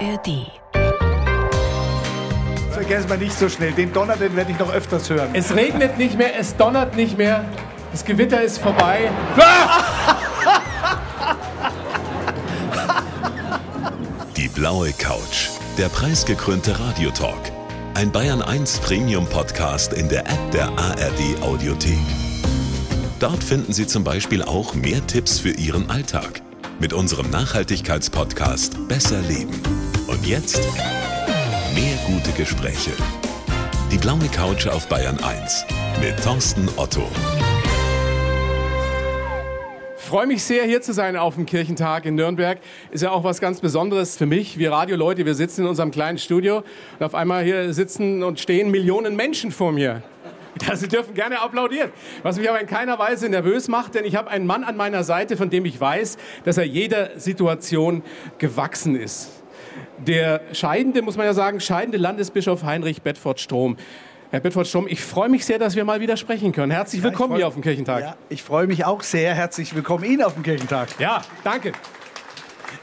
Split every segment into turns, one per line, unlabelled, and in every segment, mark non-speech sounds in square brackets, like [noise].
ARD.
Vergessen wir nicht so schnell. Den Donner, den werde ich noch öfters hören.
Es regnet nicht mehr, es donnert nicht mehr. Das Gewitter ist vorbei. [laughs]
Die blaue Couch. Der preisgekrönte Radiotalk. Ein Bayern 1 Premium Podcast in der App der ARD Audiothek. Dort finden Sie zum Beispiel auch mehr Tipps für Ihren Alltag mit unserem Nachhaltigkeitspodcast Besser Leben. Und jetzt mehr gute Gespräche. Die blaue Couch auf Bayern 1 mit Thorsten Otto.
freue mich sehr, hier zu sein auf dem Kirchentag in Nürnberg. Ist ja auch was ganz Besonderes für mich. Wir Radioleute, wir sitzen in unserem kleinen Studio und auf einmal hier sitzen und stehen Millionen Menschen vor mir. Ja, [laughs] Sie dürfen gerne applaudieren. Was mich aber in keiner Weise nervös macht, denn ich habe einen Mann an meiner Seite, von dem ich weiß, dass er jeder Situation gewachsen ist. Der scheidende, muss man ja sagen, scheidende Landesbischof Heinrich Bedford-Strom. Herr Bedford-Strom, ich freue mich sehr, dass wir mal wieder sprechen können. Herzlich willkommen
ja,
hier auf dem Kirchentag.
Ja, ich freue mich auch sehr. Herzlich willkommen Ihnen auf dem Kirchentag.
Ja, danke.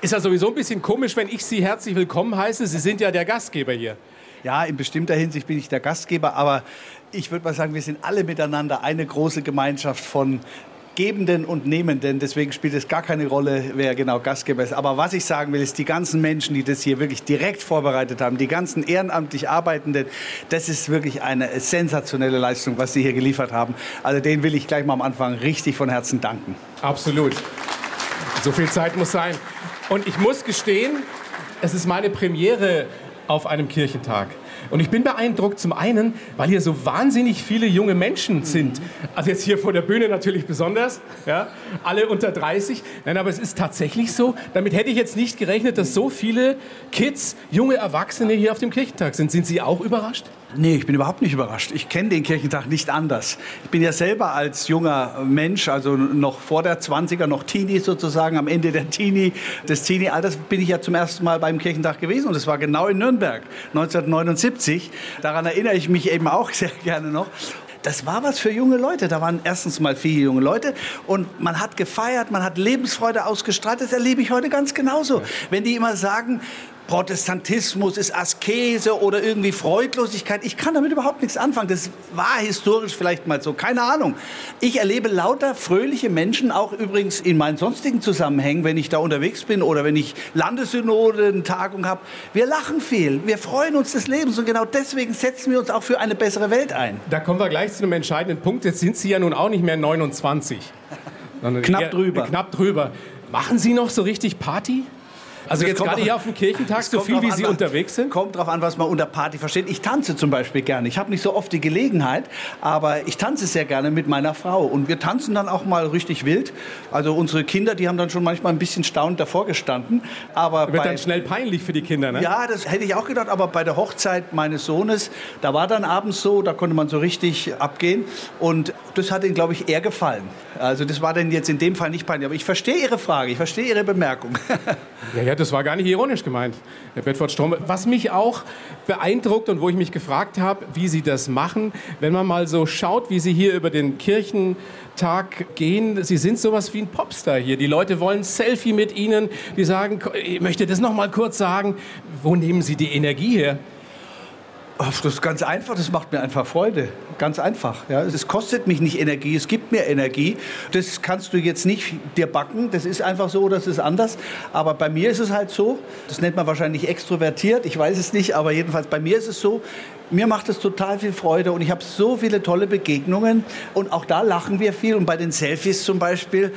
Ist ja sowieso ein bisschen komisch, wenn ich Sie herzlich willkommen heiße. Sie sind ja der Gastgeber hier.
Ja, in bestimmter Hinsicht bin ich der Gastgeber, aber ich würde mal sagen, wir sind alle miteinander eine große Gemeinschaft von Gebenden und Nehmenden. Deswegen spielt es gar keine Rolle, wer genau Gastgeber ist. Aber was ich sagen will, ist, die ganzen Menschen, die das hier wirklich direkt vorbereitet haben, die ganzen ehrenamtlich Arbeitenden, das ist wirklich eine sensationelle Leistung, was sie hier geliefert haben. Also denen will ich gleich mal am Anfang richtig von Herzen danken.
Absolut. So viel Zeit muss sein. Und ich muss gestehen, es ist meine Premiere auf einem Kirchentag. Und ich bin beeindruckt zum einen, weil hier so wahnsinnig viele junge Menschen sind. Also jetzt hier vor der Bühne natürlich besonders, ja, alle unter 30. Nein, aber es ist tatsächlich so. Damit hätte ich jetzt nicht gerechnet, dass so viele Kids, junge Erwachsene hier auf dem Kirchentag sind. Sind Sie auch überrascht?
Nee, ich bin überhaupt nicht überrascht. Ich kenne den Kirchentag nicht anders. Ich bin ja selber als junger Mensch, also noch vor der 20er, noch Teenie sozusagen, am Ende der Teenie, des Teenie-Alters bin ich ja zum ersten Mal beim Kirchentag gewesen und das war genau in Nürnberg, 1979. Daran erinnere ich mich eben auch sehr [laughs] gerne noch das war was für junge Leute. Da waren erstens mal viele junge Leute und man hat gefeiert, man hat Lebensfreude ausgestrahlt. Das erlebe ich heute ganz genauso. Wenn die immer sagen, Protestantismus ist Askese oder irgendwie Freudlosigkeit. Ich kann damit überhaupt nichts anfangen. Das war historisch vielleicht mal so, keine Ahnung. Ich erlebe lauter fröhliche Menschen, auch übrigens in meinen sonstigen Zusammenhängen, wenn ich da unterwegs bin oder wenn ich Landessynode, eine Tagung habe. Wir lachen viel, wir freuen uns des Lebens und genau deswegen setzen wir uns auch für eine bessere Welt ein.
Da kommen wir gleich zu einem entscheidenden Punkt. Jetzt sind Sie ja nun auch nicht mehr 29.
knapp drüber.
Knapp drüber. Machen Sie noch so richtig Party? Also jetzt gerade hier auf dem Kirchentag, so viel wie Sie an, unterwegs sind?
Kommt drauf an, was man unter Party versteht. Ich tanze zum Beispiel gerne. Ich habe nicht so oft die Gelegenheit, aber ich tanze sehr gerne mit meiner Frau. Und wir tanzen dann auch mal richtig wild. Also unsere Kinder, die haben dann schon manchmal ein bisschen staunend davor gestanden. Aber
Wird bei, dann schnell peinlich für die Kinder, ne?
Ja, das hätte ich auch gedacht. Aber bei der Hochzeit meines Sohnes, da war dann abends so, da konnte man so richtig abgehen. Und das hat ihnen, glaube ich, eher gefallen. Also das war dann jetzt in dem Fall nicht peinlich. Aber ich verstehe Ihre Frage, ich verstehe Ihre Bemerkung. [laughs]
ja, ja, das war gar nicht ironisch gemeint, Herr Bedford-Strom. Was mich auch beeindruckt und wo ich mich gefragt habe, wie Sie das machen, wenn man mal so schaut, wie Sie hier über den Kirchentag gehen. Sie sind sowas wie ein Popstar hier. Die Leute wollen Selfie mit Ihnen. Die sagen, ich möchte das noch mal kurz sagen. Wo nehmen Sie die Energie her?
Das ist ganz einfach, das macht mir einfach Freude. Ganz einfach. Ja. Es kostet mich nicht Energie, es gibt mir Energie. Das kannst du jetzt nicht dir backen, das ist einfach so, das ist anders. Aber bei mir ist es halt so, das nennt man wahrscheinlich extrovertiert, ich weiß es nicht, aber jedenfalls bei mir ist es so, mir macht es total viel Freude und ich habe so viele tolle Begegnungen und auch da lachen wir viel und bei den Selfies zum Beispiel,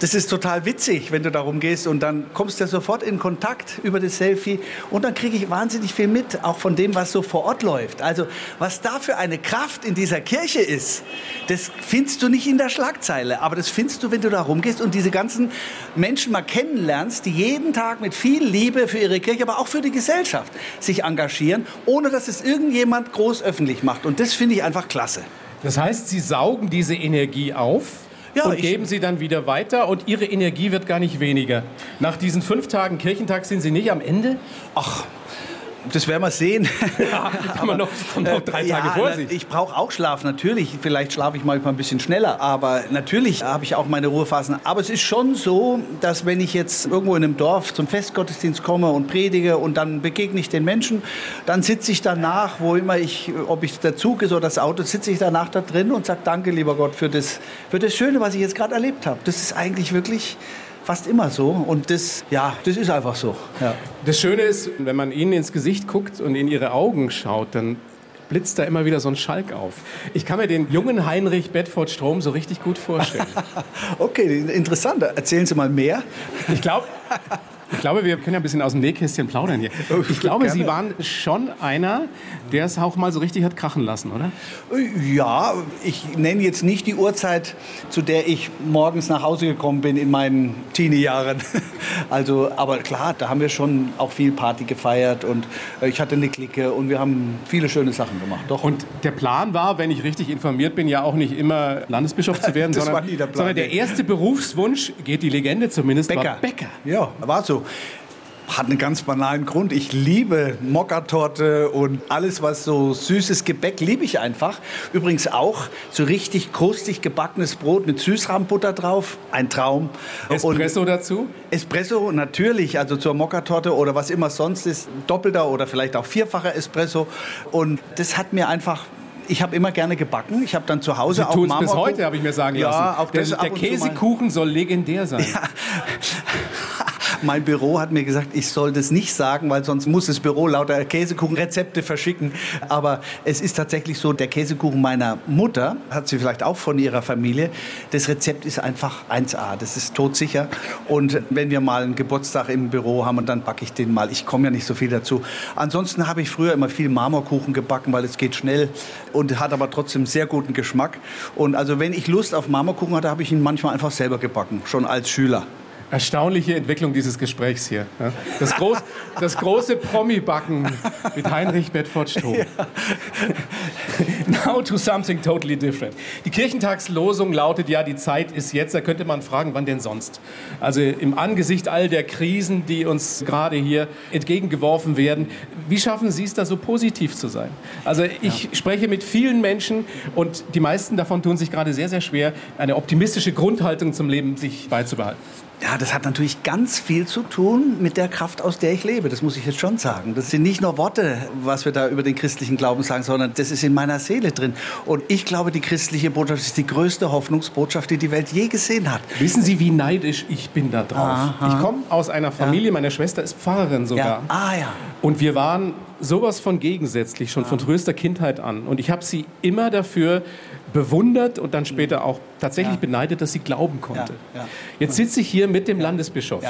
das ist total witzig, wenn du darum gehst und dann kommst du sofort in Kontakt über das Selfie und dann kriege ich wahnsinnig viel mit, auch von dem, was so vor Ort läuft. Also was da für eine Kraft in dieser Kirche ist, das findest du nicht in der Schlagzeile, aber das findest du, wenn du da rumgehst und diese ganzen Menschen mal kennenlernst, die jeden Tag mit viel Liebe für ihre Kirche, aber auch für die Gesellschaft sich engagieren, ohne dass es irgendjemand groß öffentlich macht. Und das finde ich einfach klasse.
Das heißt, Sie saugen diese Energie auf? Ja, und geben sie dann wieder weiter und ihre Energie wird gar nicht weniger. Nach diesen fünf Tagen Kirchentag sind sie nicht am Ende?
Ach, Das werden wir sehen.
Ja, [laughs] haben wir noch, haben noch drei Tage
ja,
vor sich.
Ich brauche auch Schlaf, natürlich. Vielleicht schlafe ich manchmal ein bisschen schneller, aber natürlich habe ich auch meine Ruhephasen. Aber es ist schon so, dass wenn ich jetzt irgendwo in einem Dorf zum Festgottesdienst komme und predige und dann begegne ich den Menschen, dann sitze ich danach, wo immer ich, ob ich der Zug ist oder das Auto, sitze ich danach da drin und sage Danke, lieber Gott, für das, für das Schöne, was ich jetzt gerade erlebt habe. Das ist eigentlich wirklich fast immer so. Und das, ja, das ist einfach so. Ja.
Das Schöne ist, wenn man ihnen ins Gesicht guckt und in ihre Augen schaut, dann blitzt da immer wieder so ein Schalk auf. Ich kann mir den jungen Heinrich Bedford Strom so richtig gut vorstellen. [laughs]
okay, interessant. Erzählen Sie mal mehr.
Ich glaube, ich glaube, wir können ja ein bisschen aus dem Nähkästchen plaudern hier.
Oh,
Ich glaube,
gerne.
Sie waren schon einer, der es auch mal so richtig hat krachen lassen, oder?
Ja, ich nenne jetzt nicht die Uhrzeit, zu der ich morgens nach Hause gekommen bin in meinen Teenie-Jahren. [laughs] Also, aber klar, da haben wir schon auch viel Party gefeiert und äh, ich hatte eine Clique und wir haben viele schöne Sachen gemacht. Doch.
Und der Plan war, wenn ich richtig informiert bin, ja auch nicht immer Landesbischof zu werden, [laughs]
Das
sondern,
war nie der Plan,
sondern der erste Berufswunsch, geht die Legende zumindest, war Bäcker.
Ja, war so. Hat einen ganz banalen Grund. Ich liebe Mokkatorte und alles, was so süßes Gebäck, liebe ich einfach. Übrigens auch so richtig krustig gebackenes Brot mit Süßrahmbutter drauf. Ein Traum.
Espresso dazu?
Und Espresso natürlich, also zur Mokkatorte oder was immer sonst ist. Doppelter oder vielleicht auch vierfacher Espresso. Und das hat mir einfach... Ich habe immer gerne gebacken. Ich habe dann zu Hause
Sie
auch
es bis heute, habe ich mir sagen lassen.
Ja, auch
der,
das
der. Käsekuchen soll legendär sein. [laughs]
Mein Büro hat mir gesagt, ich soll das nicht sagen, weil sonst muss das Büro lauter Käsekuchenrezepte verschicken. Aber es ist tatsächlich so, der Käsekuchen meiner Mutter, hat sie vielleicht auch von ihrer Familie, das Rezept ist einfach 1A, das ist todsicher. Und wenn wir mal einen Geburtstag im Büro haben, dann backe ich den mal. Ich komme ja nicht so viel dazu. Ansonsten habe ich früher immer viel Marmorkuchen gebacken, weil es geht schnell und hat aber trotzdem sehr guten Geschmack. Und also wenn ich Lust auf Marmorkuchen hatte, habe ich ihn manchmal einfach selber gebacken, schon als Schüler.
Erstaunliche Entwicklung dieses Gesprächs hier. ja. Das, groß, das große Promi-Backen mit Heinrich Bedford Strom. [laughs] Now to something totally different. Die Kirchentagslosung lautet ja, die Zeit ist jetzt. Da könnte man fragen, wann denn sonst? Also im Angesicht all der Krisen, die uns gerade hier entgegengeworfen werden, wie schaffen Sie es da so positiv zu sein? Also ich spreche mit vielen Menschen und die meisten davon tun sich gerade sehr, sehr schwer, eine optimistische Grundhaltung zum Leben sich beizubehalten.
Ja, das hat natürlich ganz viel zu tun mit der Kraft, aus der ich lebe. Das muss ich jetzt schon sagen. Das sind nicht nur Worte, was wir da über den christlichen Glauben sagen, sondern das ist in meiner Seele drin. Und ich glaube, die christliche Botschaft ist die größte Hoffnungsbotschaft, die die Welt je gesehen hat.
Wissen Sie, wie neidisch ich bin da drauf?
Aha.
Ich komme aus einer Familie, meine Schwester ist Pfarrerin sogar.
Ja. Ah ja.
Und wir waren sowas von gegensätzlich, schon von frühester Kindheit an. Und ich habe sie immer dafür bewundert und dann später auch tatsächlich
Ja.
beneidet, dass sie glauben konnte.
Ja, ja.
Jetzt sitze ich hier mit dem Landesbischof.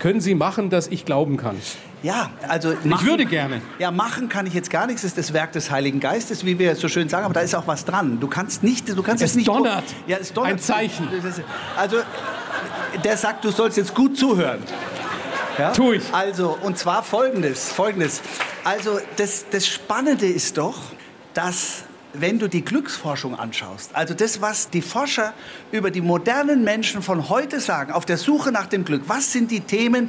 Können Sie machen, dass ich glauben kann?
Ja, also
Ich würde gerne.
Ja, machen kann ich jetzt gar nichts. Das ist das Werk des Heiligen Geistes, wie wir so schön sagen. Aber da ist auch was dran. Du kannst nicht, du kannst
Es
jetzt nicht.
donnert.
Ja, es donnert.
Ein Zeichen.
Also der sagt, du sollst jetzt gut zuhören. Ja?
Tu ich.
Also und zwar Folgendes, Folgendes. Also das, das Spannende ist doch, dass wenn du die Glücksforschung anschaust, also das, was die Forscher über die modernen Menschen von heute sagen, auf der Suche nach dem Glück, was sind die Themen,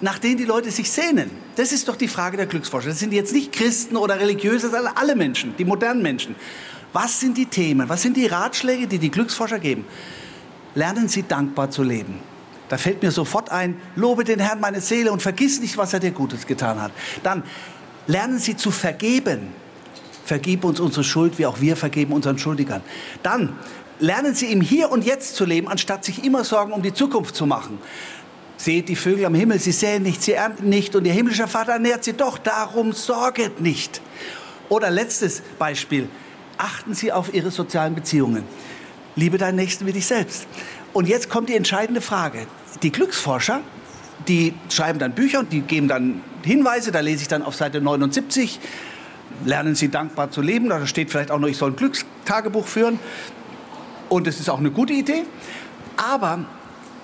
nach denen die Leute sich sehnen? Das ist doch die Frage der Glücksforscher. Das sind jetzt nicht Christen oder Religiöse, sind alle Menschen, die modernen Menschen. Was sind die Themen? Was sind die Ratschläge, die die Glücksforscher geben? Lernen Sie dankbar zu leben. Da fällt mir sofort ein, lobe den Herrn meine Seele und vergiss nicht, was er dir Gutes getan hat. Dann lernen Sie zu vergeben. Vergib uns unsere Schuld, wie auch wir vergeben unseren Schuldigern. Dann lernen Sie im Hier und Jetzt zu leben, anstatt sich immer Sorgen um die Zukunft zu machen. Seht die Vögel am Himmel, sie säen nicht, sie ernten nicht und ihr himmlischer Vater ernährt sie doch, darum sorget nicht. Oder letztes Beispiel, achten Sie auf Ihre sozialen Beziehungen. Liebe deinen Nächsten wie dich selbst. Und jetzt kommt die entscheidende Frage. Die Glücksforscher, die schreiben dann Bücher und die geben dann Hinweise, da lese ich dann auf Seite 79, lernen Sie dankbar zu leben, da steht vielleicht auch noch, ich soll ein Glückstagebuch führen. Und das ist auch eine gute Idee. Aber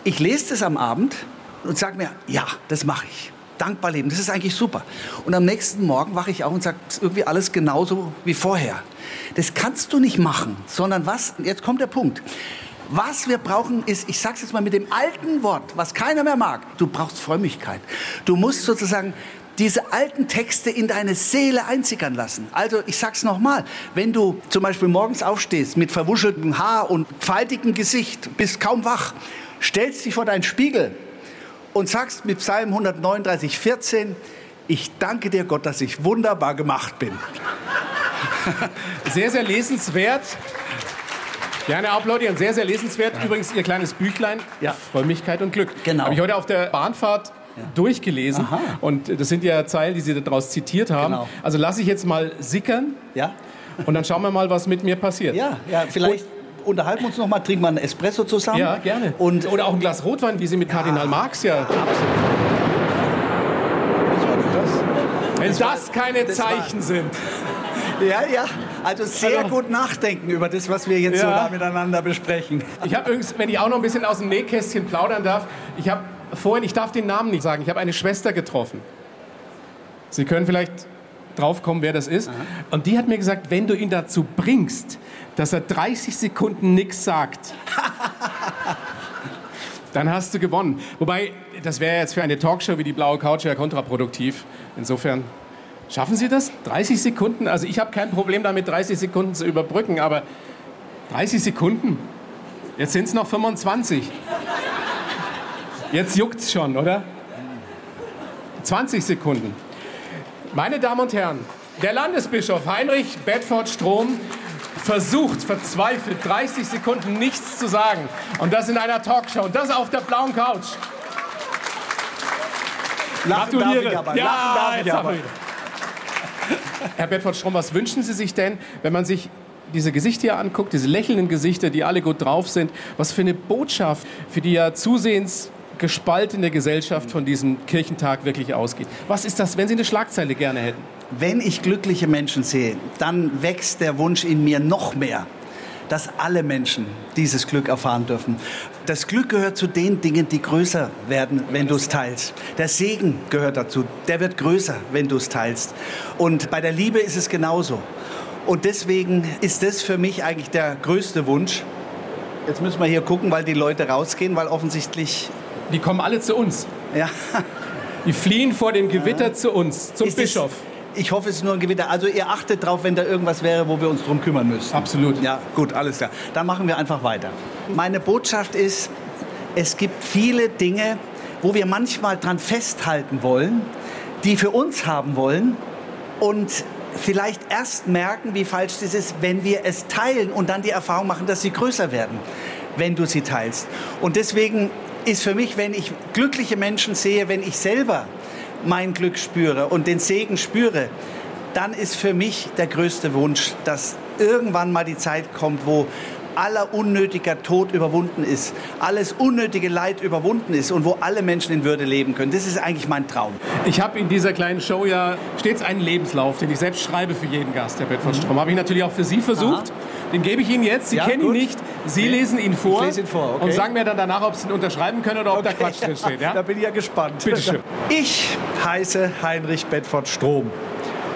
ich lese das am Abend und sage mir, ja, das mache ich. Dankbar leben, das ist eigentlich super. Und am nächsten Morgen wache ich auf und sage, ist irgendwie alles genauso wie vorher. Das kannst du nicht machen, sondern was, jetzt kommt der Punkt. Was wir brauchen ist, ich sage es jetzt mal mit dem alten Wort, was keiner mehr mag, du brauchst Frömmigkeit. Du musst sozusagen diese alten Texte in deine Seele einsickern lassen. Also ich sag's nochmal, wenn du zum Beispiel morgens aufstehst mit verwuscheltem Haar und faltigem Gesicht, bist kaum wach, stellst dich vor deinen Spiegel und sagst mit Psalm 139, 14, ich danke dir Gott, dass ich wunderbar gemacht bin.
Sehr, sehr lesenswert. Gerne applaudieren. Sehr, sehr lesenswert. Ja. Übrigens Ihr kleines Büchlein, ja. Frömmigkeit und Glück. Genau. Habe ich heute auf der Bahnfahrt. Durchgelesen. Aha. Und das sind ja Zeilen, die Sie daraus zitiert haben. Genau. Also lasse ich jetzt mal sickern. Ja. Und dann schauen wir mal, was mit mir passiert.
Ja, ja vielleicht. Und unterhalten wir uns noch mal, trinken wir einen Espresso zusammen.
Ja, gerne. Und Oder auch ein Glas Rotwein, wie Sie mit Kardinal Marx ja. Absolut. Wenn das, das keine das Zeichen war, sind.
Ja, ja. Also sehr also, gut nachdenken über das, was wir jetzt ja. so da miteinander besprechen.
Ich habe übrigens, wenn ich auch noch ein bisschen aus dem Nähkästchen plaudern darf, ich habe vorhin, ich darf den Namen nicht sagen, ich habe eine Schwester getroffen. Sie können vielleicht draufkommen, wer das ist. Aha. Und die hat mir gesagt, wenn du ihn dazu bringst, dass er 30 Sekunden nichts sagt, [laughs] dann hast du gewonnen. Wobei, das wäre jetzt für eine Talkshow wie die Blaue Couch ja kontraproduktiv. Insofern Schaffen Sie das? 30 Sekunden? Also ich habe kein Problem damit, 30 Sekunden zu überbrücken, aber 30 Sekunden? Jetzt sind es noch 25. Jetzt juckt es schon, oder? 20 Sekunden. Meine Damen und Herren, der Landesbischof Heinrich Bedford Strom versucht verzweifelt 30 Sekunden nichts zu sagen. Und das in einer Talkshow. Und das auf der blauen Couch.
Lachen Gratuliere. Darf ich.
Ja, Lachen darf ich aber. Herr Bedford Strom, was wünschen Sie sich denn, wenn man sich diese Gesichter hier anguckt, diese lächelnden Gesichter, die alle gut drauf sind, was für eine Botschaft für die ja zusehends gespaltene Gesellschaft von diesem Kirchentag wirklich ausgeht. Was ist das, wenn Sie eine Schlagzeile gerne hätten?
Wenn ich glückliche Menschen sehe, dann wächst der Wunsch in mir noch mehr, dass alle Menschen dieses Glück erfahren dürfen. Das Glück gehört zu den Dingen, die größer werden, wenn du es teilst. Der Segen gehört dazu. Der wird größer, wenn du es teilst. Und bei der Liebe ist es genauso. Und deswegen ist das für mich eigentlich der größte Wunsch. Jetzt müssen wir hier gucken, weil die Leute rausgehen, weil offensichtlich...
Die kommen alle zu uns.
Ja.
Die fliehen vor dem Gewitter ja. zu uns, zum ist Bischof.
Es, ich hoffe, es ist nur ein Gewitter. Also ihr achtet drauf, wenn da irgendwas wäre, wo wir uns drum kümmern müssen.
Absolut.
Ja, gut, alles klar. Dann machen wir einfach weiter. Meine Botschaft ist, es gibt viele Dinge, wo wir manchmal dran festhalten wollen, die für uns haben wollen und vielleicht erst merken, wie falsch das ist, wenn wir es teilen und dann die Erfahrung machen, dass sie größer werden, wenn du sie teilst. Und deswegen ist für mich, wenn ich glückliche Menschen sehe, wenn ich selber mein Glück spüre und den Segen spüre, dann ist für mich der größte Wunsch, dass irgendwann mal die Zeit kommt, wo aller unnötiger Tod überwunden ist, alles unnötige Leid überwunden ist und wo alle Menschen in Würde leben können. Das ist eigentlich mein Traum.
Ich habe in dieser kleinen Show ja stets einen Lebenslauf, den ich selbst schreibe für jeden Gast, Herr Bedford Strom. Mhm. Habe ich natürlich auch für Sie versucht. Aha. Den gebe ich Ihnen jetzt. Sie ja, kennen gut. ihn nicht. Sie okay. lesen ihn vor,
ihn vor okay.
und sagen mir dann danach, ob Sie ihn unterschreiben können oder ob okay. da Quatsch drin steht. Ja? [laughs]
Da bin ich ja gespannt.
Bitte schön. [laughs]
Ich heiße Heinrich Bedford Strom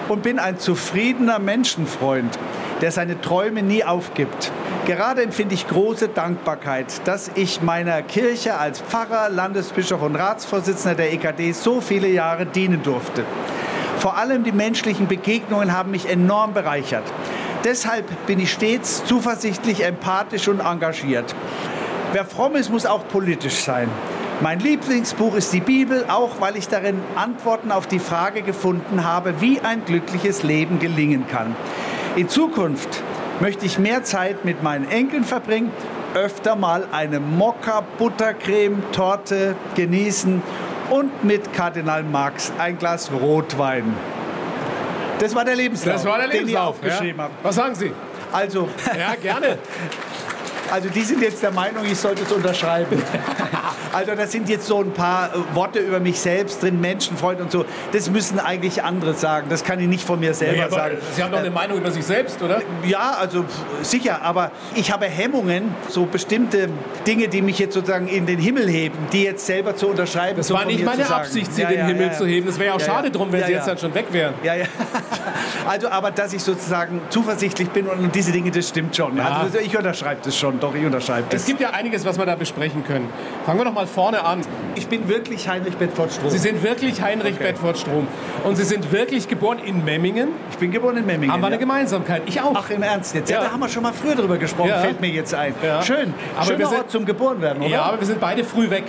und bin ein zufriedener Menschenfreund, der seine Träume nie aufgibt. Gerade empfinde ich große Dankbarkeit, dass ich meiner Kirche als Pfarrer, Landesbischof und Ratsvorsitzender der EKD so viele Jahre dienen durfte. Vor allem die menschlichen Begegnungen haben mich enorm bereichert. Deshalb bin ich stets zuversichtlich, empathisch und engagiert. Wer fromm ist, muss auch politisch sein. Mein Lieblingsbuch ist die Bibel, auch weil ich darin Antworten auf die Frage gefunden habe, wie ein glückliches Leben gelingen kann. In Zukunft möchte ich mehr Zeit mit meinen Enkeln verbringen, öfter mal eine Mokka-Buttercreme-Torte genießen und mit Kardinal Marx ein Glas Rotwein. Das war der Lebenslauf,
das war der Lebenslauf
den ich aufgeschrieben
ja.
habe.
Was sagen Sie?
Also,
ja, gerne. [laughs]
Also die sind jetzt der Meinung, ich sollte es unterschreiben. [laughs] also da sind jetzt so ein paar äh, Worte über mich selbst drin, Menschenfreund und so. Das müssen eigentlich andere sagen. Das kann ich nicht von mir selber ja, sagen.
Sie haben doch eine äh, Meinung über sich selbst, oder?
Ja, also sicher. Aber ich habe Hemmungen, so bestimmte Dinge, die mich jetzt sozusagen in den Himmel heben, die jetzt selber zu unterschreiben.
Das war nicht meine Absicht, sie ja, in den ja, Himmel zu heben. Das wäre ja auch schade drum, wenn sie jetzt dann schon weg wären.
Ja, ja. [laughs] Also, aber dass ich sozusagen zuversichtlich bin und diese Dinge, das stimmt schon. Also ich unterschreibe das schon. Doch, ich unterschreibe das.
Es gibt ja einiges, was wir da besprechen können. Fangen wir doch mal vorne an.
Ich bin wirklich Heinrich Bedford Strom.
Sie sind wirklich Heinrich
Okay.
Bedford Strom. Und Sie sind wirklich geboren in Memmingen.
Ich bin geboren in Memmingen.
Haben wir eine
ja.
Gemeinsamkeit. Ich auch.
Ach, im Ernst jetzt? Ja.
Ja.
da haben wir schon mal früher drüber gesprochen,
Ja.
fällt mir jetzt ein. Schön.
Aber
Schöner
wir sind-
Ort zum Geborenwerden, oder?
ja, aber wir sind beide früh weg.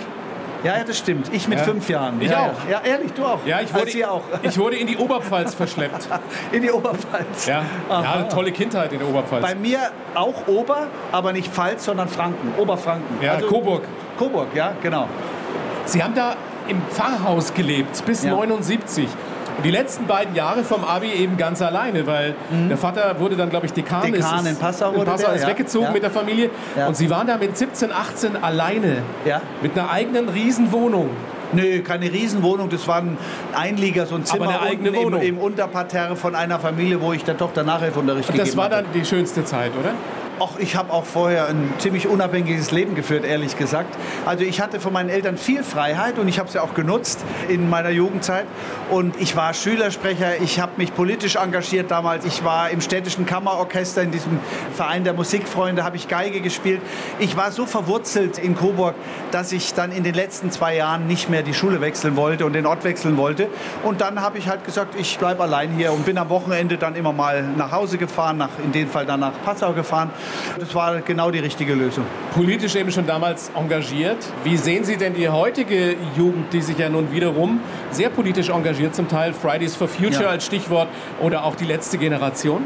ja, ja, das stimmt. Ich mit
Ja.
fünf Jahren.
Ich
ja,
auch.
Ja. ehrlich, du auch.
Ja, ich wurde,
auch.
ich wurde in die Oberpfalz verschleppt. [laughs]
In die Oberpfalz.
Ja, ja eine tolle Kindheit in der Oberpfalz.
Bei mir auch Ober, aber nicht Pfalz, sondern Franken. Oberfranken.
ja, Coburg.
Coburg, ja, genau.
Sie haben da im Pfarrhaus gelebt bis
Ja.
79. Und die letzten beiden Jahre vom Abi eben ganz alleine, weil der Vater wurde dann, glaube ich, Dekan.
Mhm. Dekan
ist,
in Passau
in Passau
der,
ist
ja.
weggezogen
Ja.
mit der Familie.
Ja.
Und Sie waren da mit 17, 18 alleine.
Ja.
Mit einer eigenen Riesenwohnung.
Nö, keine Riesenwohnung, das war ein Einlieger, so ein Zimmer
eine eigene Wohnung.
Im, im Unterparterre von einer Familie, wo ich der Tochter Nachhilfeunterricht
Und das
gegeben
war
hatte.
dann die schönste Zeit, oder?
Ach, ich habe auch vorher ein ziemlich unabhängiges Leben geführt, ehrlich gesagt. Also ich hatte von meinen Eltern viel Freiheit und ich habe sie auch genutzt in meiner Jugendzeit. Und ich war Schülersprecher, ich habe mich politisch engagiert damals. Ich war im städtischen Kammerorchester, in diesem Verein der Musikfreunde, habe ich Geige gespielt. Ich war so verwurzelt in Coburg, dass ich dann in den letzten zwei Jahren nicht mehr die Schule wechseln wollte und den Ort wechseln wollte. Und dann habe ich halt gesagt, ich bleibe allein hier und bin am Wochenende dann immer mal nach Hause gefahren, nach, in dem Fall dann nach Passau gefahren. Das war genau die richtige Lösung.
Politisch eben schon damals engagiert. Wie sehen Sie denn die heutige Jugend, die sich ja nun wiederum sehr politisch engagiert, zum Teil Fridays for Future
Ja.
als Stichwort oder auch die letzte Generation?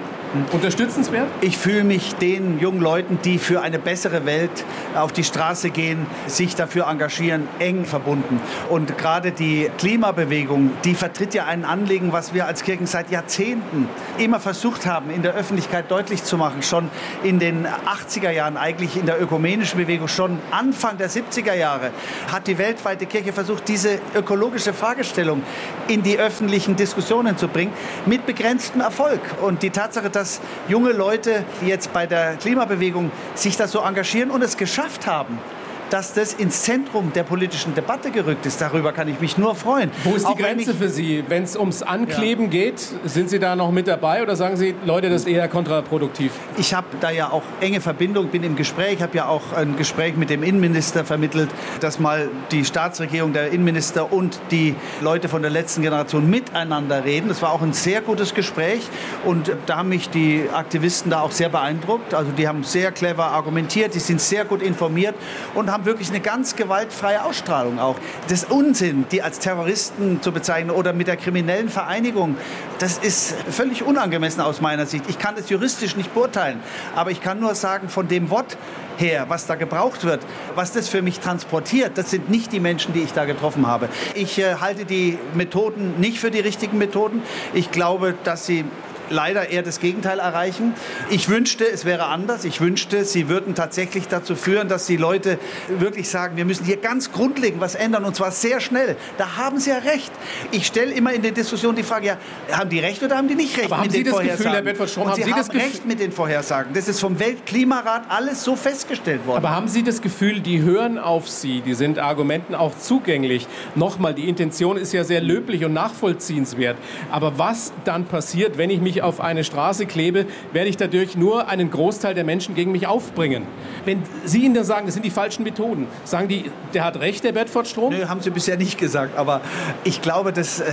Unterstützenswert?
Ich fühle mich den jungen Leuten, die für eine bessere Welt auf die Straße gehen, sich dafür engagieren, eng verbunden. Und gerade die Klimabewegung, die vertritt ja ein Anliegen, was wir als Kirchen seit Jahrzehnten immer versucht haben, in der Öffentlichkeit deutlich zu machen. Schon in den 80er Jahren, eigentlich in der ökumenischen Bewegung, schon Anfang der 70er Jahre, hat die weltweite Kirche versucht, diese ökologische Fragestellung in die öffentlichen Diskussionen zu bringen, mit begrenztem Erfolg. Und die Tatsache, dass junge Leute jetzt bei der Klimabewegung sich da so engagieren und es geschafft haben, dass das ins Zentrum der politischen Debatte gerückt ist. Darüber kann ich mich nur freuen.
Wo ist die
Auch
Grenze für Sie? Wenn es ums Ankleben geht, sind Sie da noch mit dabei oder sagen Sie, Leute, das ist eher kontraproduktiv?
Ich habe da ja auch enge Verbindung, bin im Gespräch, habe ja auch ein Gespräch mit dem Innenminister vermittelt, dass mal die Staatsregierung, der Innenminister und die Leute von der letzten Generation miteinander reden. Das war auch ein sehr gutes Gespräch und da haben mich die Aktivisten da auch sehr beeindruckt. Also die haben sehr clever argumentiert, die sind sehr gut informiert und haben wirklich eine ganz gewaltfreie Ausstrahlung auch. Das Unsinn, die als Terroristen zu bezeichnen oder mit der kriminellen Vereinigung, das ist völlig unangemessen aus meiner Sicht. Ich kann das juristisch nicht beurteilen, aber ich kann nur sagen, von dem Wort her, was da gebraucht wird, was das für mich transportiert, das sind nicht die Menschen, die ich da getroffen habe. Ich äh, halte die Methoden nicht für die richtigen Methoden. Ich glaube, dass sie leider eher das Gegenteil erreichen. Ich wünschte, es wäre anders. Ich wünschte, sie würden tatsächlich dazu führen, dass die Leute wirklich sagen, wir müssen hier ganz grundlegend was ändern und zwar sehr schnell. Da haben sie ja recht. Ich stelle immer in der Diskussion die Frage, ja, haben die recht oder haben die nicht recht
Aber haben
mit
Sie
den
das Gefühl? Herr Bedford-Strom,
und
haben
sie
Sie
haben recht mit den Vorhersagen. Das ist vom Weltklimarat alles so festgestellt worden.
Aber haben Sie das Gefühl, die hören auf Sie, die sind Argumenten auch zugänglich? Nochmal, die Intention ist ja sehr löblich und nachvollziehenswert. Aber was dann passiert, wenn ich mich auf eine Straße klebe, werde ich dadurch nur einen Großteil der Menschen gegen mich aufbringen. Wenn Sie Ihnen dann sagen, das sind die falschen Methoden, sagen die, der hat recht, der Bedford Strom?
Nö, haben Sie bisher nicht gesagt, aber ich glaube, dass, äh,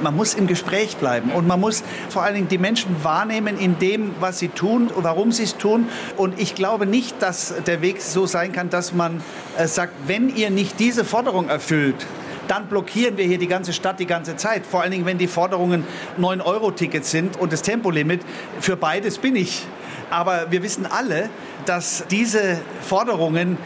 man muss im Gespräch bleiben und man muss vor allen Dingen die Menschen wahrnehmen in dem, was sie tun und warum sie es tun. Und ich glaube nicht, dass der Weg so sein kann, dass man äh, sagt, wenn ihr nicht diese Forderung erfüllt, dann blockieren wir hier die ganze Stadt die ganze Zeit. Vor allen Dingen, wenn die Forderungen 9-Euro-Tickets sind und das Tempolimit. Für beides bin ich. Aber wir wissen alle, dass diese Forderungen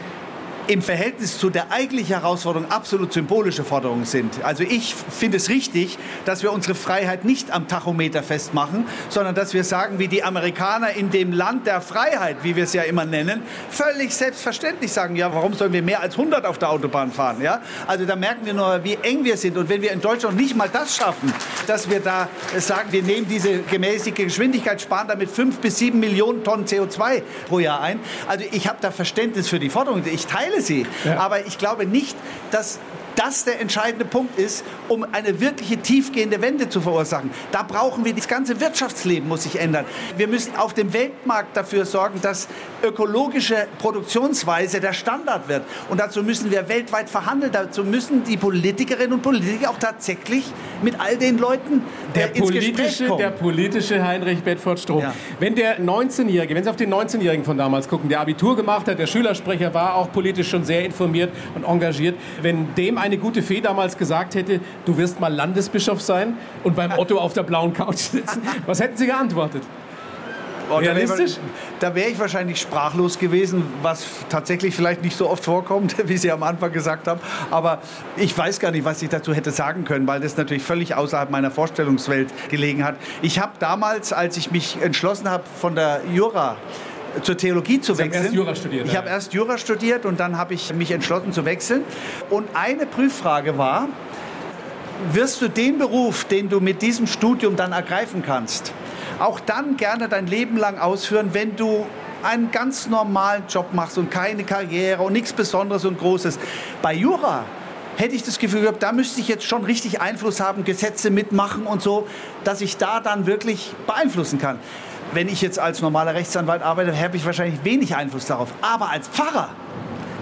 im Verhältnis zu der eigentlichen Herausforderung absolut symbolische Forderungen sind. Also ich finde es richtig, dass wir unsere Freiheit nicht am Tachometer festmachen, sondern dass wir sagen, wie die Amerikaner in dem Land der Freiheit, wie wir es ja immer nennen, völlig selbstverständlich sagen, ja, warum sollen wir mehr als 100 auf der Autobahn fahren? Ja? Also da merken wir nur, wie eng wir sind. Und wenn wir in Deutschland nicht mal das schaffen, dass wir da sagen, wir nehmen diese gemäßigte Geschwindigkeit, sparen damit 5 bis 7 Millionen Tonnen CO2 pro Jahr ein. Also ich habe da Verständnis für die Forderung. Ich teile sie.
Ja.
Aber ich glaube nicht, dass das der entscheidende Punkt ist, um eine wirkliche tiefgehende Wende zu verursachen. Da brauchen wir, das ganze Wirtschaftsleben muss sich ändern. Wir müssen auf dem Weltmarkt dafür sorgen, dass ökologische Produktionsweise der Standard wird. Und dazu müssen wir weltweit verhandeln. Dazu müssen die Politikerinnen und Politiker auch tatsächlich mit all den Leuten
der
ins Gespräch kommen.
der politische Heinrich Bedford Strom.
Ja.
Wenn der 19-Jährige, wenn Sie auf den 19-Jährigen von damals gucken, der Abitur gemacht hat, der Schülersprecher war, auch politisch schon sehr informiert und engagiert, wenn dem eine gute Fee damals gesagt hätte, du wirst mal Landesbischof sein und beim Otto auf der blauen Couch sitzen, was hätten Sie geantwortet?
Oh,
Realistisch?
Da wäre ich wahrscheinlich sprachlos gewesen, was tatsächlich vielleicht nicht so oft vorkommt, [laughs] wie Sie am Anfang gesagt haben. Aber ich weiß gar nicht, was ich dazu hätte sagen können, weil das natürlich völlig außerhalb meiner Vorstellungswelt gelegen hat. Ich habe damals, als ich mich entschlossen habe, von der Jura zur Theologie zu
Sie haben
wechseln.
erst Jura studiert,
Ich habe erst Jura studiert und dann habe ich mich entschlossen zu wechseln. Und eine Prüffrage war, wirst du den Beruf, den du mit diesem Studium dann ergreifen kannst, auch dann gerne dein Leben lang ausführen, wenn du einen ganz normalen Job machst und keine Karriere und nichts Besonderes und Großes. Bei Jura hätte ich das Gefühl gehabt, da müsste ich jetzt schon richtig Einfluss haben, Gesetze mitmachen und so, dass ich da dann wirklich beeinflussen kann. Wenn ich jetzt als normaler Rechtsanwalt arbeite, habe ich wahrscheinlich wenig Einfluss darauf. Aber als Pfarrer,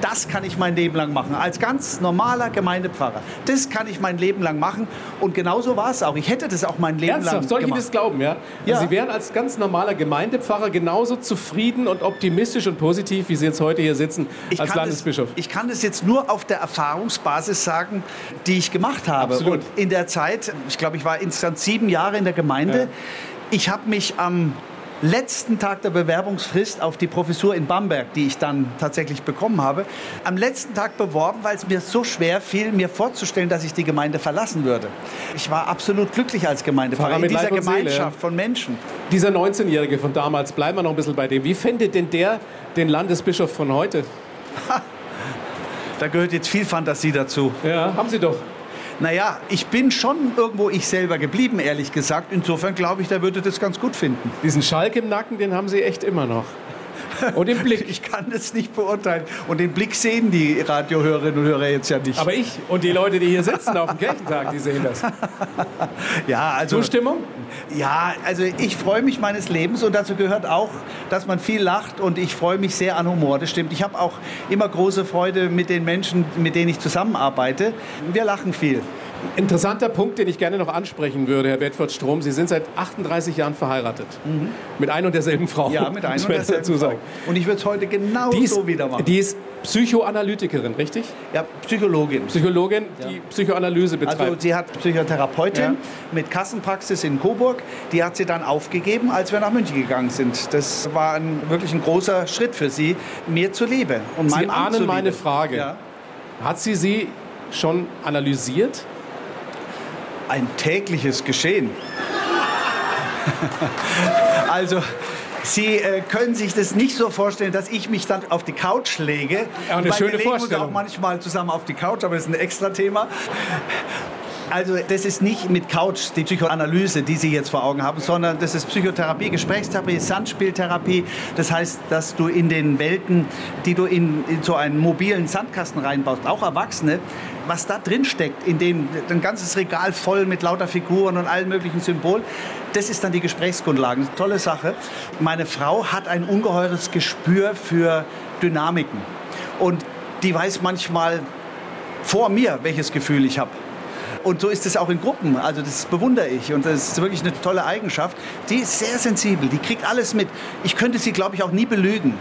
das kann ich mein Leben lang machen. Als ganz normaler Gemeindepfarrer. Das kann ich mein Leben lang machen. Und genauso war es auch. Ich hätte das auch mein Leben lang
Ernsthaft, soll ich Ihnen
gemacht.
das glauben, ja?
Ja.
Also Sie wären als ganz normaler Gemeindepfarrer genauso zufrieden und optimistisch und positiv, wie Sie jetzt heute hier sitzen,
Ich
als Landesbischof.
Das, ich kann das jetzt nur auf der Erfahrungsbasis sagen, die ich gemacht habe.
Absolut.
Und in der Zeit, ich glaube, ich war insgesamt sieben Jahre in der Gemeinde.
Ja.
Ich habe mich am letzten Tag der Bewerbungsfrist auf die Professur in Bamberg, die ich dann tatsächlich bekommen habe, am letzten Tag beworben, weil es mir so schwer fiel, mir vorzustellen, dass ich die Gemeinde verlassen würde. Ich war absolut glücklich als Gemeindepfarrer
Pfarrer
in dieser
Seele,
Gemeinschaft
ja.
von Menschen.
Dieser 19-Jährige von damals, bleiben wir noch ein bisschen bei dem. Wie fände denn der den Landesbischof von heute?
Da gehört jetzt viel Fantasie dazu.
Ja, haben Sie doch.
Naja, ich bin schon irgendwo ich selber geblieben, ehrlich gesagt. Insofern glaube ich, der würde das ganz gut finden.
Diesen Schalk im Nacken, den haben Sie echt immer noch. [laughs] Und im Blick.
Ich kann das nicht beurteilen. Und den Blick sehen die Radiohörerinnen und Hörer jetzt ja nicht.
Aber ich und die Leute, die hier sitzen auf dem Kirchentag, die sehen das. [laughs]
ja, also,
Zustimmung?
ja, also ich freue mich meines Lebens und dazu gehört auch, dass man viel lacht und ich freue mich sehr an Humor. Das stimmt. Ich habe auch immer große Freude mit den Menschen, mit denen ich zusammenarbeite. Wir lachen viel.
Interessanter Punkt, den ich gerne noch ansprechen würde, Herr Bedford Strom. Sie sind seit 38 Jahren verheiratet. Mit ein und derselben Frau.
Mhm. Ja, mit
muss
und derselben
dazu sagen.
Frau. Und ich würde es heute genau
Die ist,
so wieder machen.
die ist Psychoanalytikerin, richtig?
ja, Psychologin.
Psychologin, die Psychoanalyse betreibt.
Also sie hat Psychotherapeutin
Ja.
mit Kassenpraxis in Coburg. Die hat sie dann aufgegeben, als wir nach München gegangen sind. Das war ein, wirklich ein großer Schritt für sie, mir zuliebe. Und
Sie ahnen meine Frage.
Ja.
Hat sie sie schon analysiert?
Ein tägliches Geschehen. [laughs] also Sie äh, können sich das nicht so vorstellen, dass ich mich dann auf die Couch lege.
Ja, eine
Weil
schöne
wir legen uns
Vorstellung.
auch manchmal zusammen auf die Couch, aber das ist ein extra Thema. Also das ist nicht mit Couch die Psychoanalyse, die Sie jetzt vor Augen haben, sondern das ist Psychotherapie, Gesprächstherapie, Sandspieltherapie. Das heißt, dass du in den Welten, die du in, in so einen mobilen Sandkasten reinbaust, auch Erwachsene, was da drin steckt, in dem ein ganzes Regal voll mit lauter Figuren und allen möglichen Symbolen, das ist dann die Gesprächsgrundlage. Tolle Sache. Meine Frau hat ein ungeheures Gespür für Dynamiken und die weiß manchmal vor mir, welches Gefühl ich habe. Und so ist es auch in Gruppen. Also das bewundere ich und das ist wirklich eine tolle Eigenschaft. Die ist sehr sensibel, die kriegt alles mit. Ich könnte sie, glaube ich, auch nie belügen.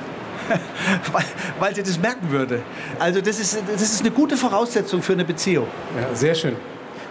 [laughs] weil, weil sie das merken würde. Also das ist, das ist eine gute Voraussetzung für eine Beziehung.
Ja, sehr schön.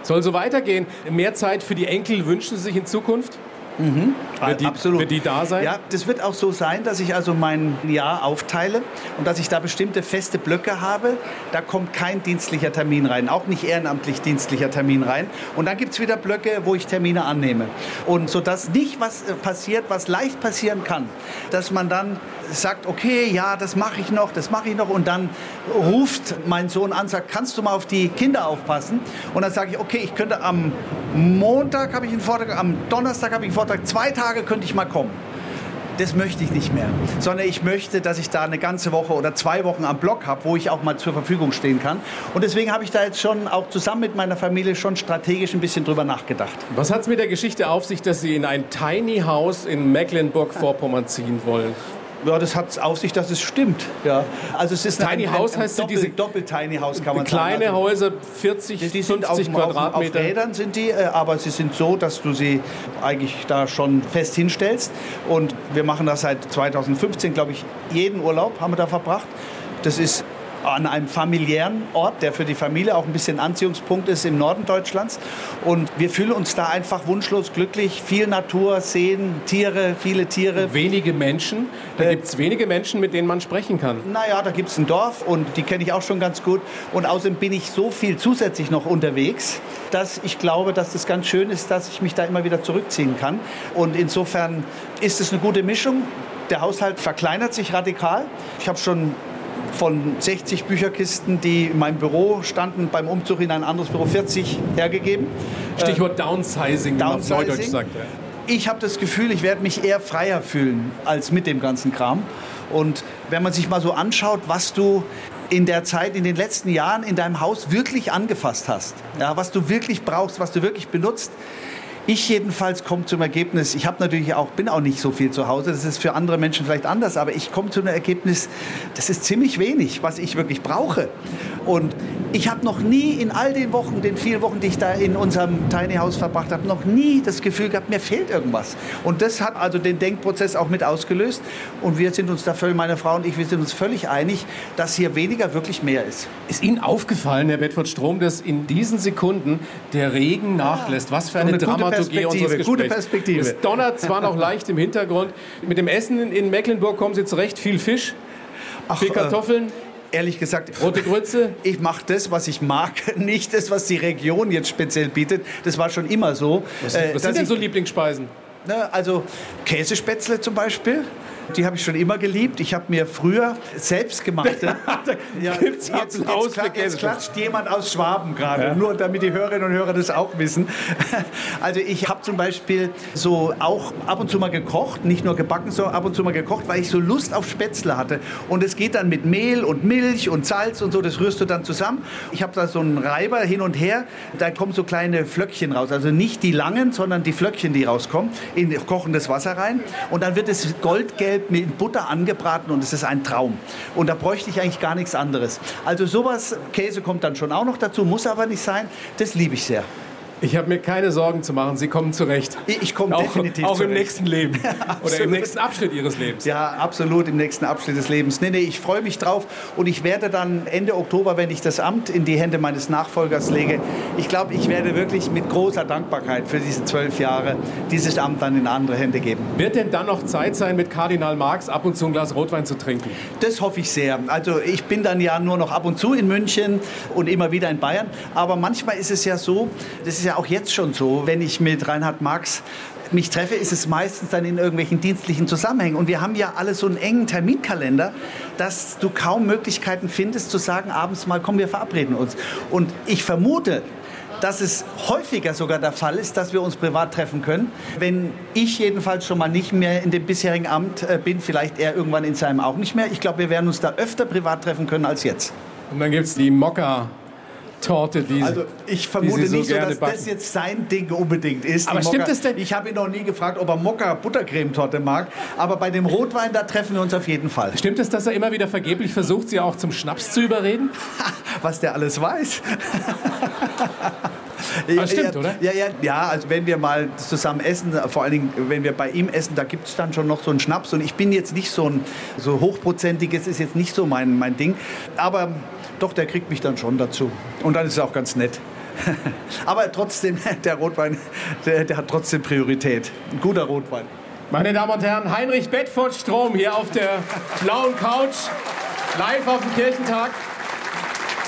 Soll so weitergehen. Mehr Zeit für die Enkel wünschen Sie sich in Zukunft? Wird die,
Absolut.
Wird die da sein?
Ja, das wird auch so sein, dass ich also mein Jahr aufteile und dass ich da bestimmte feste Blöcke habe. Da kommt kein dienstlicher Termin rein, auch nicht ehrenamtlich dienstlicher Termin rein. Und dann gibt es wieder Blöcke, wo ich Termine annehme. Und sodass nicht was äh, passiert, was leicht passieren kann, dass man dann sagt, okay, ja, das mache ich noch, das mache ich noch. Und dann ruft mein Sohn an, sagt, kannst du mal auf die Kinder aufpassen? Und dann sage ich, okay, ich könnte am Montag habe ich einen Vortrag, am Donnerstag habe ich einen Vortrag, zwei Tage könnte ich mal kommen. das möchte ich nicht mehr. Sondern ich möchte, dass ich da eine ganze Woche oder zwei Wochen am Block habe, wo ich auch mal zur Verfügung stehen kann. Und deswegen habe ich da jetzt schon auch zusammen mit meiner Familie schon strategisch ein bisschen drüber nachgedacht.
Was hat es mit der Geschichte auf sich, dass Sie in ein Tiny House in Mecklenburg-Vorpommern ziehen wollen?
Ja, das hat auf sich, dass es stimmt. Ja. Also es ist
Tiny ein, House ein, heißt
Doppel,
diese
Doppel-Tiny House kann man
kleine
sagen.
Kleine Häuser, 40, die, die 50 auf, Quadratmeter.
Auf, auf Rädern sind die, äh, aber sie sind so, dass du sie eigentlich da schon fest hinstellst. Und wir machen das seit 2015, glaube ich, jeden Urlaub haben wir da verbracht. Das ist an einem familiären Ort, der für die Familie auch ein bisschen Anziehungspunkt ist im Norden Deutschlands. Und wir fühlen uns da einfach wunschlos glücklich. Viel Natur, Seen, Tiere, viele Tiere.
Wenige Menschen. Da äh, gibt es wenige Menschen, mit denen man sprechen kann.
Naja, da gibt es ein Dorf und die kenne ich auch schon ganz gut. Und außerdem bin ich so viel zusätzlich noch unterwegs, dass ich glaube, dass das ganz schön ist, dass ich mich da immer wieder zurückziehen kann. Und insofern ist es eine gute Mischung. Der Haushalt verkleinert sich radikal. Ich habe schon von 60 Bücherkisten, die in meinem Büro standen, beim Umzug in ein anderes Büro 40 hergegeben.
Stichwort Downsizing,
Downsizing. wie man Neudeutsch sagt. Ich habe das Gefühl, ich werde mich eher freier fühlen als mit dem ganzen Kram. Und wenn man sich mal so anschaut, was du in der Zeit, in den letzten Jahren in deinem Haus wirklich angefasst hast, ja, was du wirklich brauchst, was du wirklich benutzt, ich jedenfalls komme zum Ergebnis, ich habe natürlich auch, bin auch nicht so viel zu Hause, das ist für andere Menschen vielleicht anders, aber ich komme zu einem Ergebnis, das ist ziemlich wenig, was ich wirklich brauche. Und ich habe noch nie in all den Wochen, den vielen Wochen, die ich da in unserem Tiny House verbracht habe, noch nie das Gefühl gehabt, mir fehlt irgendwas. Und das hat also den Denkprozess auch mit ausgelöst. Und wir sind uns da völlig, meine Frau und ich, wir sind uns völlig einig, dass hier weniger wirklich mehr ist.
Ist Ihnen aufgefallen, Herr Bedford Strom, dass in diesen Sekunden der Regen nachlässt? Was für eine, eine Dramaturgie unseres Gesprächs.
Gute Perspektive.
Es donnert zwar noch leicht im Hintergrund. Mit dem Essen in Mecklenburg kommen Sie zurecht. Viel Fisch, Ach, viel äh, Kartoffeln.
Äh, ehrlich gesagt,
rote Grütze.
Ich mache das, was ich mag, [laughs] nicht das, was die Region jetzt speziell bietet. Das war schon immer so.
Was, was sind denn so Lieblingsspeisen?
Ne, also Käsespätzle zum Beispiel. Die habe ich schon immer geliebt. Ich habe mir früher selbst gemachte. [laughs]
ja, jetzt, jetzt,
jetzt, jetzt klatscht jemand aus Schwaben gerade, ja. nur damit die Hörerinnen und Hörer das auch wissen. [laughs] Also ich habe zum Beispiel so auch ab und zu mal gekocht, nicht nur gebacken, sondern ab und zu mal gekocht, weil ich so Lust auf Spätzle hatte. Und es geht dann mit Mehl und Milch und Salz und so, das rührst du dann zusammen. Ich habe da so einen Reiber hin und her, da kommen so kleine Flöckchen raus. Also nicht die langen, sondern die Flöckchen, die rauskommen, in kochendes Wasser rein. Und dann wird es goldgelb gelb mit Butter angebraten und es ist ein Traum. Und da bräuchte ich eigentlich gar nichts anderes. Also sowas, Käse kommt dann schon auch noch dazu, muss aber nicht sein. Das liebe ich sehr.
Ich habe mir keine Sorgen zu machen. Sie kommen zurecht.
Ich komme definitiv
Auch
zurecht.
im nächsten Leben. [laughs] Oder im nächsten Abschnitt Ihres Lebens.
Ja, absolut im nächsten Abschnitt des Lebens. Nee, nee, ich freue mich drauf. Und ich werde dann Ende Oktober, wenn ich das Amt in die Hände meines Nachfolgers lege, ich glaube, ich werde wirklich mit großer Dankbarkeit für diese zwölf Jahre dieses Amt dann in andere Hände geben.
Wird denn dann noch Zeit sein, mit Kardinal Marx ab und zu ein Glas Rotwein zu trinken?
Das hoffe ich sehr. Also ich bin dann ja nur noch ab und zu in München und immer wieder in Bayern. Aber manchmal ist es ja so, das ist ja auch jetzt schon so, wenn ich mit Reinhard Marx mich treffe, ist es meistens dann in irgendwelchen dienstlichen Zusammenhängen. Und wir haben ja alle so einen engen Terminkalender, dass du kaum Möglichkeiten findest zu sagen, abends mal, komm, wir verabreden uns. Und ich vermute, dass es häufiger sogar der Fall ist, dass wir uns privat treffen können. Wenn ich jedenfalls schon mal nicht mehr in dem bisherigen Amt äh, bin, vielleicht er irgendwann in seinem auch nicht mehr. Ich glaube, wir werden uns da öfter privat treffen können als jetzt.
Und dann gibt es die Mokka Torte, die
Also ich vermute so nicht so, dass backen. das jetzt sein Ding unbedingt ist.
Aber stimmt es denn?
Ich habe ihn noch nie gefragt, ob er Mokka Buttercremetorte mag. Aber bei dem Rotwein, da treffen wir uns auf jeden Fall.
Stimmt es, dass er immer wieder vergeblich versucht, Sie auch zum Schnaps zu überreden? [laughs]
Was der alles weiß. [laughs]
Aber stimmt,
ja,
oder?
Ja, ja, ja, also wenn wir mal zusammen essen, vor allen Dingen, wenn wir bei ihm essen, da gibt es dann schon noch so einen Schnaps. Und ich bin jetzt nicht so ein so hochprozentiges, ist jetzt nicht so mein, mein Ding. Aber doch, der kriegt mich dann schon dazu. Und dann ist es auch ganz nett. [laughs] Aber trotzdem, [laughs] der Rotwein, der, der, hat trotzdem Priorität. Ein guter Rotwein.
Meine Damen und Herren, Heinrich Bedford Strom hier auf der blauen Couch, live auf dem Kirchentag.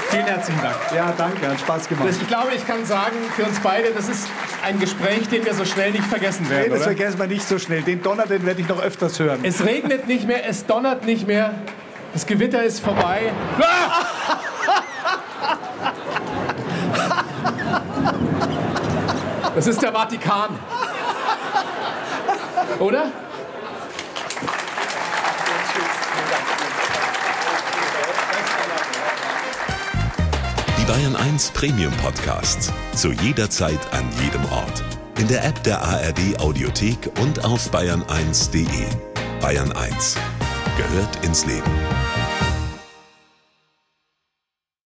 Vielen herzlichen Dank.
Ja, danke, hat Spaß gemacht.
Ich glaube, ich kann sagen, für uns beide, das ist ein Gespräch, den wir so schnell nicht vergessen werden. Nee,
das
oder?
vergessen wir nicht so schnell. Den Donner, den werde ich noch öfters hören.
Es regnet nicht mehr, es donnert nicht mehr. Das Gewitter ist vorbei. Ah! Das ist der Vatikan. Oder?
Die Bayern 1 Premium Podcasts. Zu jeder Zeit, an jedem Ort. In der App der ARD Audiothek und auf bayern1.de. Bayern 1 gehört ins Leben.